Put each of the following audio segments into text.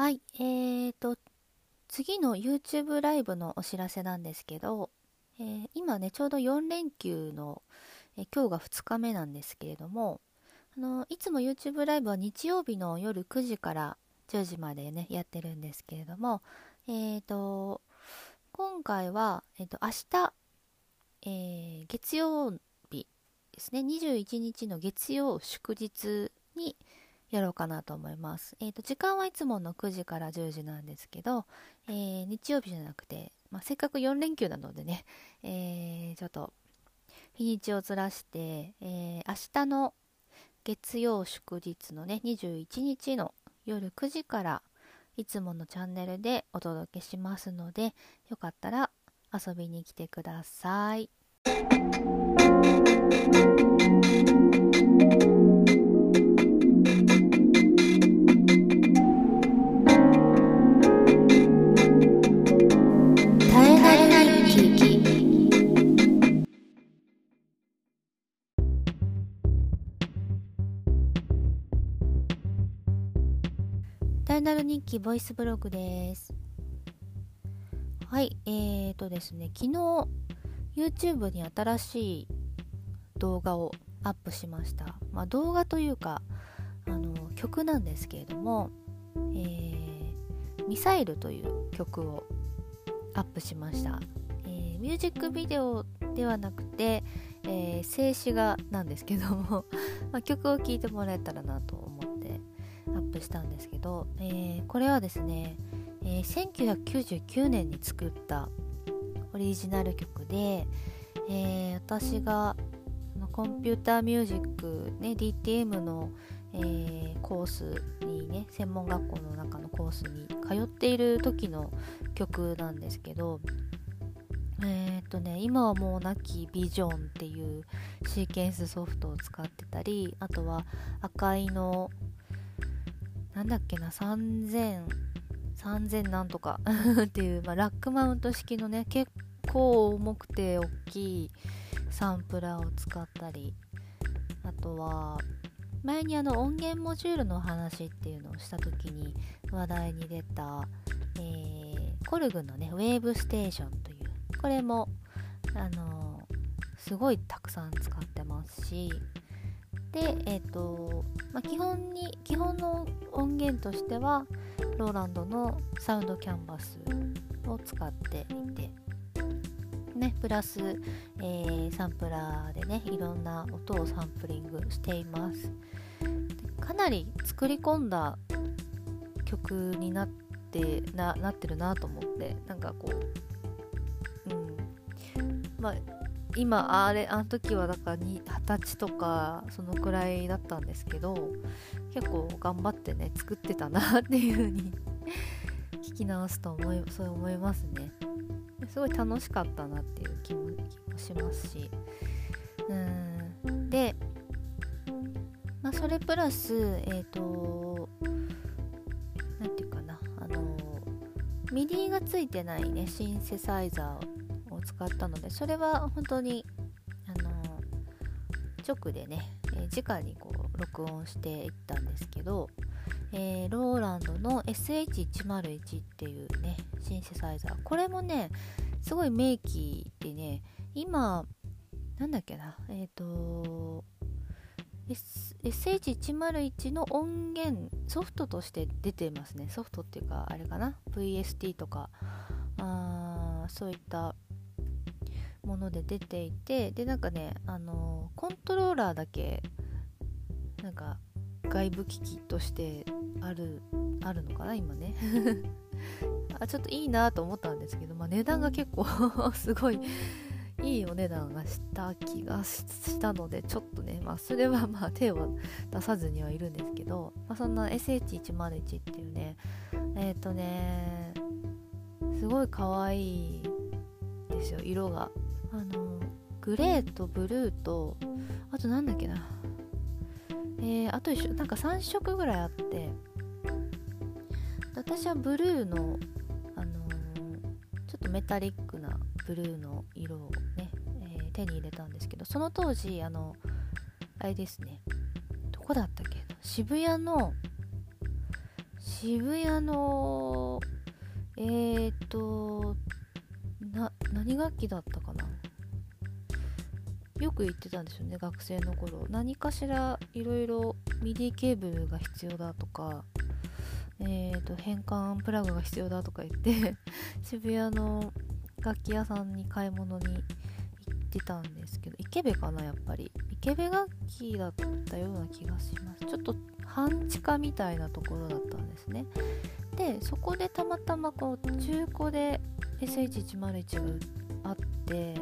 はい、えーと、次の YouTube ライブのお知らせなんですけど、えー今ね、ちょうど4連休の、えー今日が2日目なんですけれども、あのいつも YouTube ライブは日曜日の夜9時から10時までね、やってるんですけれども、えーと、今回は、えーと、明日、えー月曜日ですね、21日の月曜祝日に、やろうかなと思います。えっ、と、時間はいつもの9時から10時なんですけど、えー日曜日じゃなくて、まあ、せっかく4連休なのでね、えーちょっと日にちをずらして、えー明日の月曜祝日のね、21日の夜9時からいつものチャンネルでお届けしますので、よかったら遊びに来てください。イナル日記ボイスブログです。はい、えーとですね、昨日 YouTube に新しい動画をアップしました。まあ動画というか、あの曲なんですけれども、えーミサイルという曲をアップしました。えーミュージックビデオではなくて、えー静止画なんですけども、まあ、曲を聴いてもらえたらなと思ってアップしたんですけど、えーこれはですね、えー1999年に作ったオリジナル曲で、えー私がコンピューターミュージック、ね、DTM の、えコースにね専門学校の中のコースに通っている時の曲なんですけどえーっとね今はもうなきビジョンっていうシーケンスソフトを使ってたりあとは赤いのなんだっけな3000 3000なんとか っていう、まあ、ラックマウント式のね結構重くて大きいサンプラーを使ったりあとは前にあの音源モジュールの話っていうのをした時に話題に出た、えーコルグのねウェーブステーションというこれもあのすごいたくさん使ってますしでえっ、と、まあ、基本に基本の音源としてはローランドのサウンドキャンバスを使っていてねプラス、えーサンプラーでねいろんな音をサンプリングしています。かなり作り込んだ曲になってななってるなと思ってなんかこううん。まあ今あれあの時はだから二十歳とかそのくらいだったんですけど結構頑張ってね作ってたなっていう風に 聞き直すと思いそう思いますね。すごい楽しかったなっていう気も気もしますし。うん。でまあそれプラスえっ、となんていうかなあのMIDI がついてないねシンセサイザー使ったのでそれは本当にあの直でね、えー直にこう録音していったんですけど、えーローランドの SH101 っていうねシンセサイザー。これもねすごい名機でね今なんだっけなえっ、と S- SH101 の音源ソフトとして出てますね。ソフトっていうかあれかな？VST とか。あそういったもので出ていてでなんかねあのコントローラーだけなんか外部機器としてあるあるのかな今ね。あちょっといいなと思ったんですけど、まあ、値段が結構 すごいいいお値段がした気がしたのでちょっとねまあそれはまあ手を出さずにはいるんですけど、まあ、そんな SH101 っていうねえっ、とねすごい可愛いですよ色が。あのグレーとブルーとあとなんだっけな。えー、あと一緒なんか3色ぐらいあって。私はブルーの、あのーちょっとメタリックなブルーの色をね、えー手に入れたんですけどその当時あのあれですね。どこだったっけ渋谷の渋谷のえーとな何楽器だったかな。よく言ってたんですよね学生の頃。何かしらいろいろ MIDI ケーブルが必要だとかえーと変換プラグが必要だとか言って 渋谷の楽器屋さんに買い物に行ってたんですけど池部かなやっぱり。池部楽器だったような気がします。ちょっと半地下みたいなところだったんですね。でそこでたまたまこう中古で SH101 があって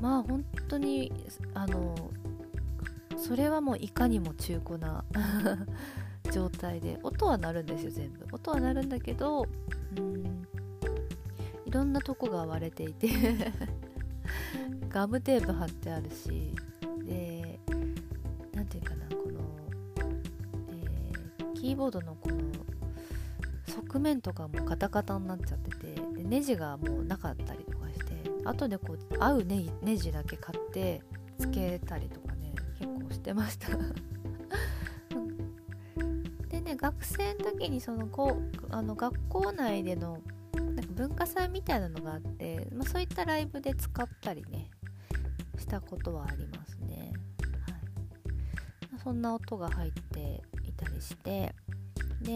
まあ本当にあのそれはもういかにも中古な 状態で音は鳴るんですよ全部。音は鳴るんだけどうんいろんなとこが割れていて ガムテープ貼ってあるしで何ていうかなこの、えー、キーボードのこの側面とかもカタカタになっちゃっててでネジがもうなかったり後でこう合うネネジだけ買ってつけたりとかね結構してました。でね学生の時にそのこうあの学校内でのなんか文化祭みたいなのがあって、まあ、そういったライブで使ったりねしたことはありますね、はい、そんな音が入っていたりして。で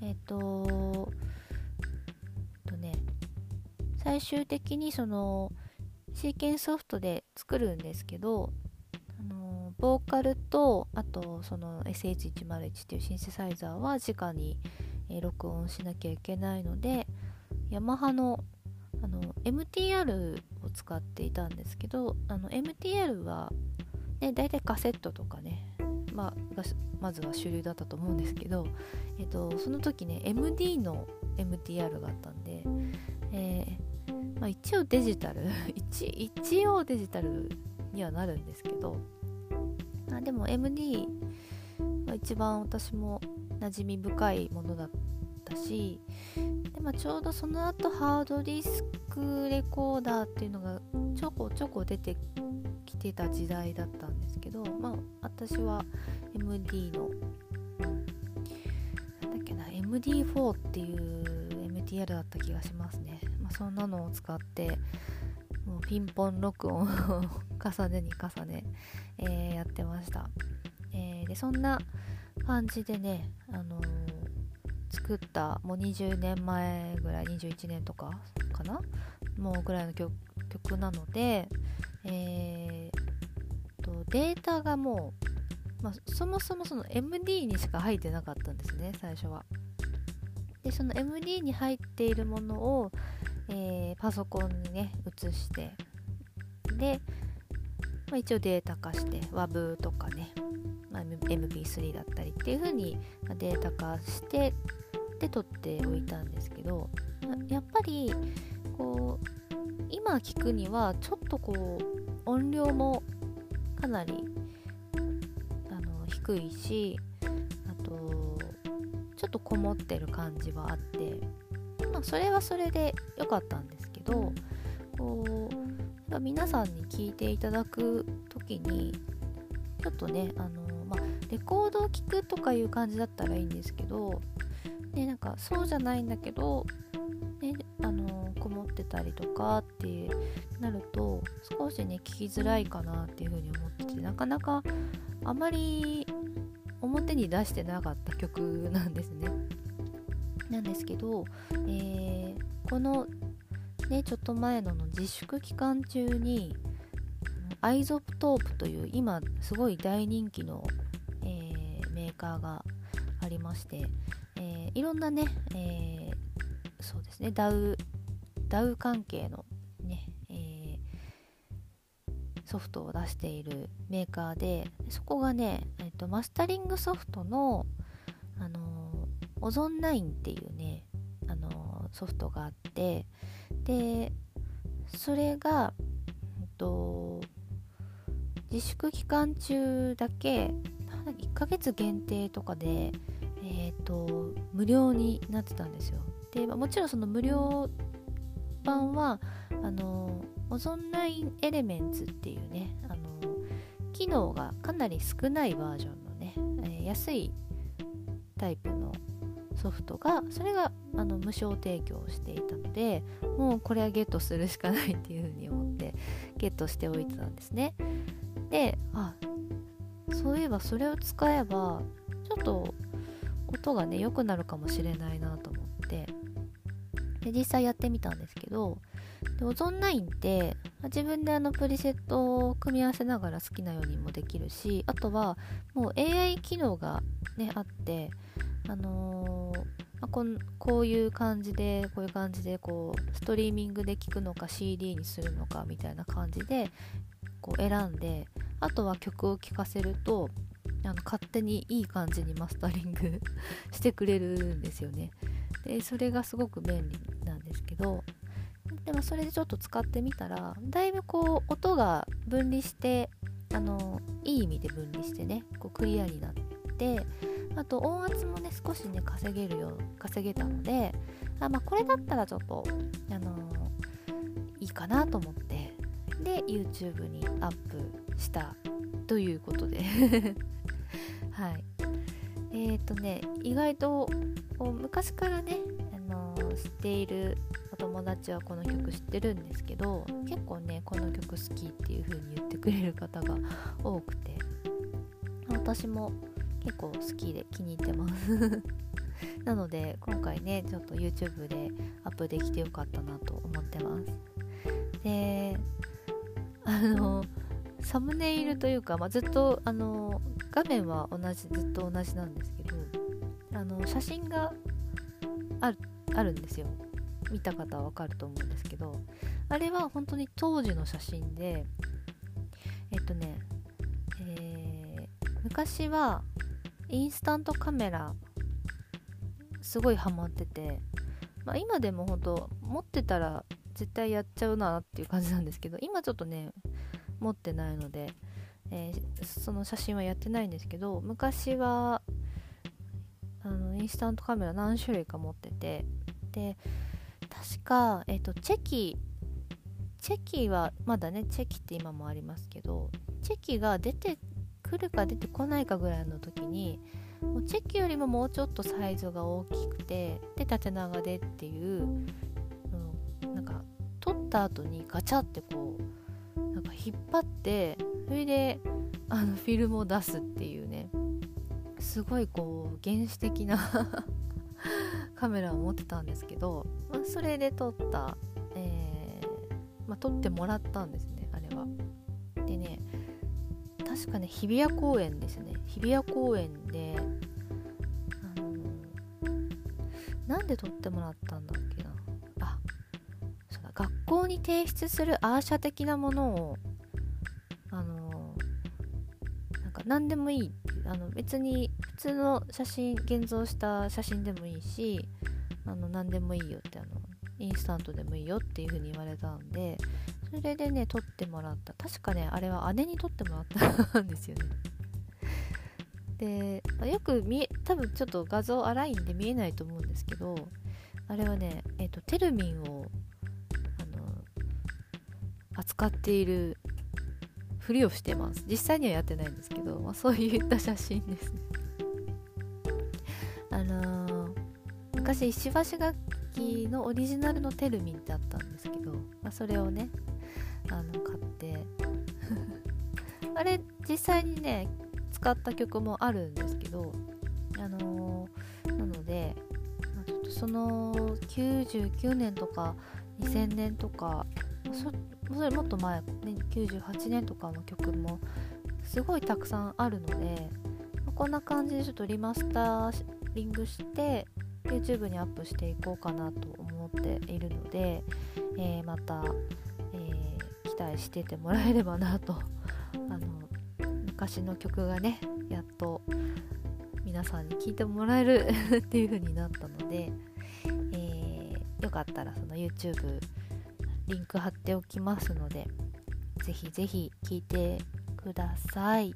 えっ、ー、と最終的にそのシーケンソフトで作るんですけどあのボーカルとあとその SH101 っていうシンセサイザーは直にえ録音しなきゃいけないのでヤマハのあの MTR を使っていたんですけどあの MTR は、ね、大体カセットとかね、まあ、まずは主流だったと思うんですけど、えっと、その時ね MD の MTR があったんで、あ、一応デジタル 一一応デジタルにはなるんですけどあでも MD は一番私も馴染み深いものだったしで、まあ、ちょうどその後ハードディスクレコーダーっていうのがちょこちょこ出てきてた時代だったんですけど、まあ、私は MD のなんだっけな MD4 っていう MTR だった気がしますね、まあ、そんなのを使ってもうピンポン録音を重ねに重ね、えー、やってました、えー、でそんな感じでね、あのー、作ったもう20年前ぐらい21年とかかな？もうぐらいの曲なので、えー、とデータがもう、まあ、そもそもその MD にしか入ってなかったんですね最初は。でその MD に入っているものを、えー、パソコンにね移してで、まあ、一応データ化して WAV とかねまあ、MP3 だったりっていう風にデータ化してで撮っておいたんですけどやっぱりこう今聞くにはちょっとこう音量もかなりあの低いしちょっとこもってる感じはあってまあそれはそれで良かったんですけどこう皆さんに聞いていただく時にちょっとねあのまあ、レコードを聴くとかいう感じだったらいいんですけど、ね、なんかそうじゃないんだけど、ね、あのこもってたりとかってなると少しね聴きづらいかなっていうふうに思っててなかなかあまり表に出してなかった曲なんですね。なんですけど、えー、このねちょっと前のの自粛期間中に iZotope という今すごい大人気の、えー、メーカーがありまして、えー、いろんなね、えー、そうですね DAWダウ関係のソフトを出しているメーカーでそこがね、えーと、マスタリングソフトの、あのオゾン9っていうね、あのソフトがあってでそれが、えっと自粛期間中だけ1ヶ月限定とかで、えーと、無料になってたんですよ。でもちろんその無料版はあのオゾンラインエレメンツっていうねあの機能がかなり少ないバージョンのね、えー、安いタイプのソフトがそれがあの無償提供していたのでもうこれはゲットするしかないっていうふうに思ってゲットしておいてたんですね。であそういえばそれを使えばちょっと音がね良くなるかもしれないなと思ってで実際やってみたんですけどでオゾン9って自分であのプリセットを組み合わせながら好きなようにもできるしあとはもう AI 機能がねあってあのー、まあ、ここういう感じでこういう感じでこうストリーミングで聴くのか CD にするのかみたいな感じでこう選んであとは曲を聴かせるとあの勝手にいい感じにマスタリング してくれるんですよね。でそれがすごく便利なんですけどでもそれでちょっと使ってみたらだいぶこう音が分離してあのいい意味で分離してねこうクリアになってあと音圧もね少しね稼げるよう稼げたのであ、まあ、これだったらちょっとあのいいかなと思ってで YouTube にアップしたということで。はい。えっ、ー、とね意外と昔からね、あの、知っている友達はこの曲知ってるんですけど結構ねこの曲好きっていう風に言ってくれる方が多くて私も結構好きで気に入ってます。なので今回ねちょっと YouTube でアップできてよかったなと思ってます。であのサムネイルというか、まあ、ずっとあの画面は同じずっと同じなんですけどあの写真があるあるんですよ。見た方はわかると思うんですけどあれは本当に当時の写真でえっとね、えー、昔はインスタントカメラすごいハマってて、まあ、今でも本当持ってたら絶対やっちゃうなっていう感じなんですけど今ちょっとね持ってないので、えー、その写真はやってないんですけど昔はあのインスタントカメラ何種類か持っててで確か、えーと、チェキチェキはまだねチェキって今もありますけどチェキが出てくるか出てこないかぐらいの時にもうチェキよりももうちょっとサイズが大きくてで縦長でっていう、うん、なんか取った後にガチャってこうなんか引っ張ってそれであのフィルムを出すっていうねすごいこう原始的なカメラを持ってたんですけど、まあ、それで撮った、えーまあ、撮ってもらったんですねあれは。でね確かね日比谷公園ですね。日比谷公園であのー、なんで撮ってもらったんだっけな。あそうだ学校に提出するアーシャ的なものをか何でもいい。あの別に普通の写真現像した写真でもいいしあの何でもいいよってあのインスタントでもいいよっていう風に言われたんでそれでね撮ってもらった。確かねあれは姉に撮ってもらったんですよね。でよく見え多分ちょっと画像荒いんで見えないと思うんですけどあれはね、えっ、ー、とテルミンをあの扱っているふりをしてます。実際にはやってないんですけど、まあ、そういった写真ですね。あのー、昔石橋楽器のオリジナルのテルミンってあったんですけど、まあ、それをねあの買って。あれ実際にね使った曲もあるんですけどあのー、なので、まあ、ちょっとその99年とか2000年とかそそれもっと前、ね、98年とかの曲もすごいたくさんあるので、まこんな感じでちょっとリマスターリングして YouTube にアップしていこうかなと思っているので、えー、また、えー、期待しててもらえればなと。あの昔の曲がねやっと皆さんに聴いてもらえる っていう風になったので、えー、よかったらその YouTube リンク貼っておきますので、ぜひぜひ聴いてください。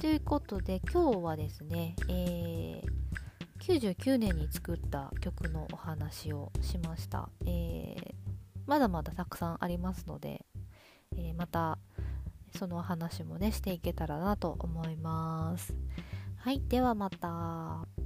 ということで、今日はですね、えー、99年に作った曲のお話をしました。えー、まだまだたくさんありますので、えー、またそのお話もね、していけたらなと思います。はい、ではまた。